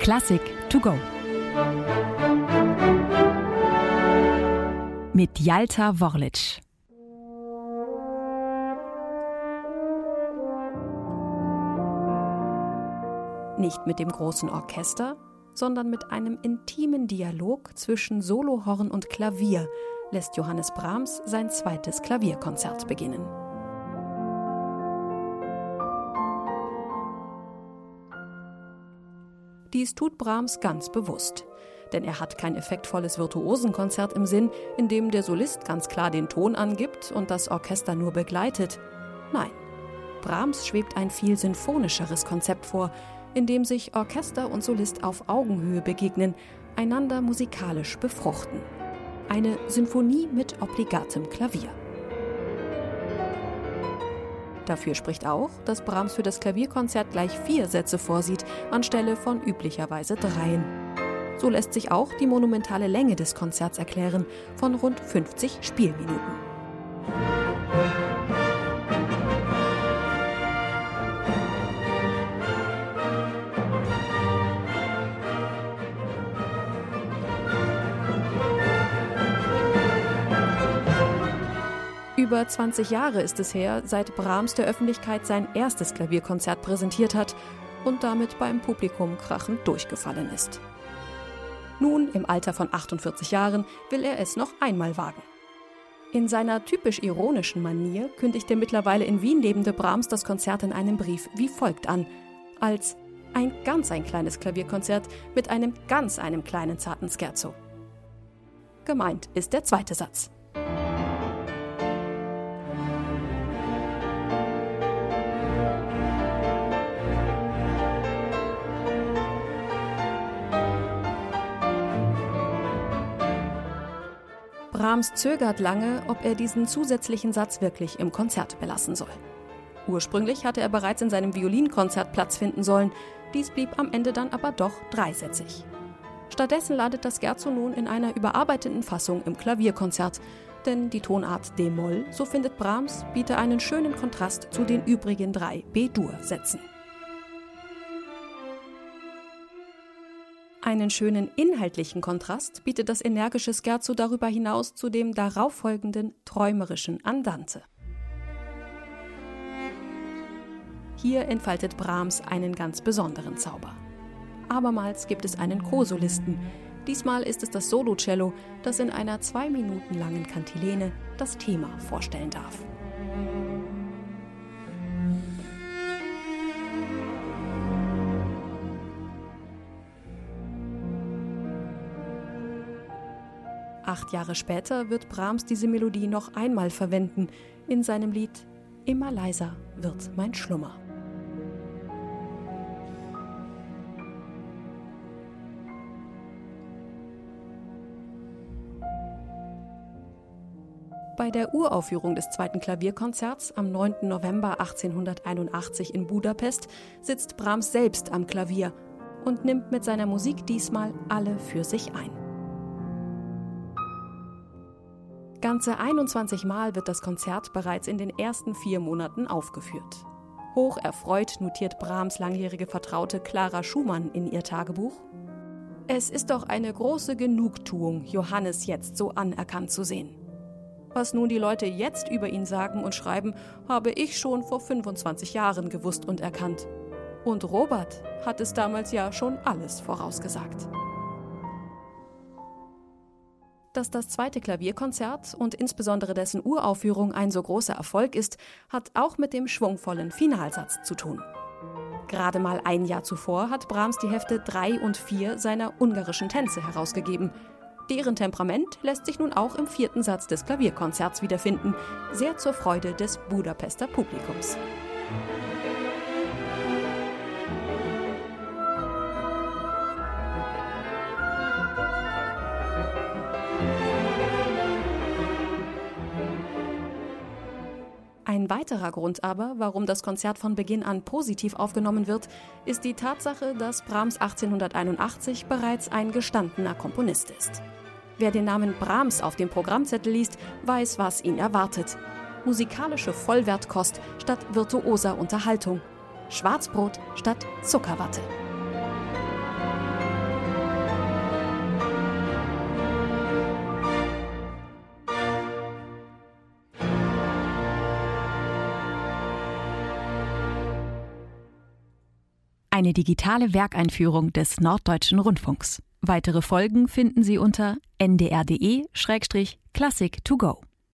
Klassik to go. Mit Jalta Worlic. Nicht mit dem großen Orchester, sondern mit einem intimen Dialog zwischen Solohorn und Klavier lässt Johannes Brahms sein zweites Klavierkonzert beginnen. Dies tut Brahms ganz bewusst. Denn er hat kein effektvolles Virtuosenkonzert im Sinn, in dem der Solist ganz klar den Ton angibt und das Orchester nur begleitet. Nein, Brahms schwebt ein viel sinfonischeres Konzept vor, in dem sich Orchester und Solist auf Augenhöhe begegnen, einander musikalisch befruchten. Eine Sinfonie mit obligatem Klavier. Dafür spricht auch, dass Brahms für das Klavierkonzert gleich vier Sätze vorsieht, anstelle von üblicherweise dreien. So lässt sich auch die monumentale Länge des Konzerts erklären, von rund 50 Spielminuten. Über 20 Jahre ist es her, seit Brahms der Öffentlichkeit sein erstes Klavierkonzert präsentiert hat und damit beim Publikum krachend durchgefallen ist. Nun, im Alter von 48 Jahren, will er es noch einmal wagen. In seiner typisch ironischen Manier kündigt der mittlerweile in Wien lebende Brahms das Konzert in einem Brief wie folgt an: als ein ganz ein kleines Klavierkonzert mit einem ganz einem kleinen zarten Scherzo. Gemeint ist der zweite Satz. Brahms zögert lange, ob er diesen zusätzlichen Satz wirklich im Konzert belassen soll. Ursprünglich hatte er bereits in seinem Violinkonzert Platz finden sollen, dies blieb am Ende dann aber doch dreisätzig. Stattdessen landet das Scherzo nun in einer überarbeiteten Fassung im Klavierkonzert, denn die Tonart D-Moll, so findet Brahms, biete einen schönen Kontrast zu den übrigen drei B-Dur-Sätzen. Einen schönen inhaltlichen Kontrast bietet das energische Scherzo darüber hinaus zu dem darauffolgenden träumerischen Andante. Hier entfaltet Brahms einen ganz besonderen Zauber. Abermals gibt es einen Co-Solisten. Diesmal ist es das Solocello, das in einer zwei Minuten langen Kantilene das Thema vorstellen darf. Acht Jahre später wird Brahms diese Melodie noch einmal verwenden in seinem Lied Immer leiser wird mein Schlummer. Bei der Uraufführung des zweiten Klavierkonzerts am 9. November 1881 in Budapest sitzt Brahms selbst am Klavier und nimmt mit seiner Musik diesmal alle für sich ein. Ganze 21 Mal wird das Konzert bereits in den ersten vier Monaten aufgeführt. Hoch erfreut notiert Brahms langjährige Vertraute Clara Schumann in ihr Tagebuch. Es ist doch eine große Genugtuung, Johannes jetzt so anerkannt zu sehen. Was nun die Leute jetzt über ihn sagen und schreiben, habe ich schon vor 25 Jahren gewusst und erkannt. Und Robert hat es damals ja schon alles vorausgesagt. Dass das zweite Klavierkonzert und insbesondere dessen Uraufführung ein so großer Erfolg ist, hat auch mit dem schwungvollen Finalsatz zu tun. Gerade mal ein Jahr zuvor hat Brahms die Hefte 3 und 4 seiner ungarischen Tänze herausgegeben. Deren Temperament lässt sich nun auch im vierten Satz des Klavierkonzerts wiederfinden, sehr zur Freude des Budapester Publikums. Ein weiterer Grund aber, warum das Konzert von Beginn an positiv aufgenommen wird, ist die Tatsache, dass Brahms 1881 bereits ein gestandener Komponist ist. Wer den Namen Brahms auf dem Programmzettel liest, weiß, was ihn erwartet. Musikalische Vollwertkost statt virtuoser Unterhaltung. Schwarzbrot statt Zuckerwatte. Eine digitale Werkeinführung des Norddeutschen Rundfunks. Weitere Folgen finden Sie unter ndr.de-classic to go.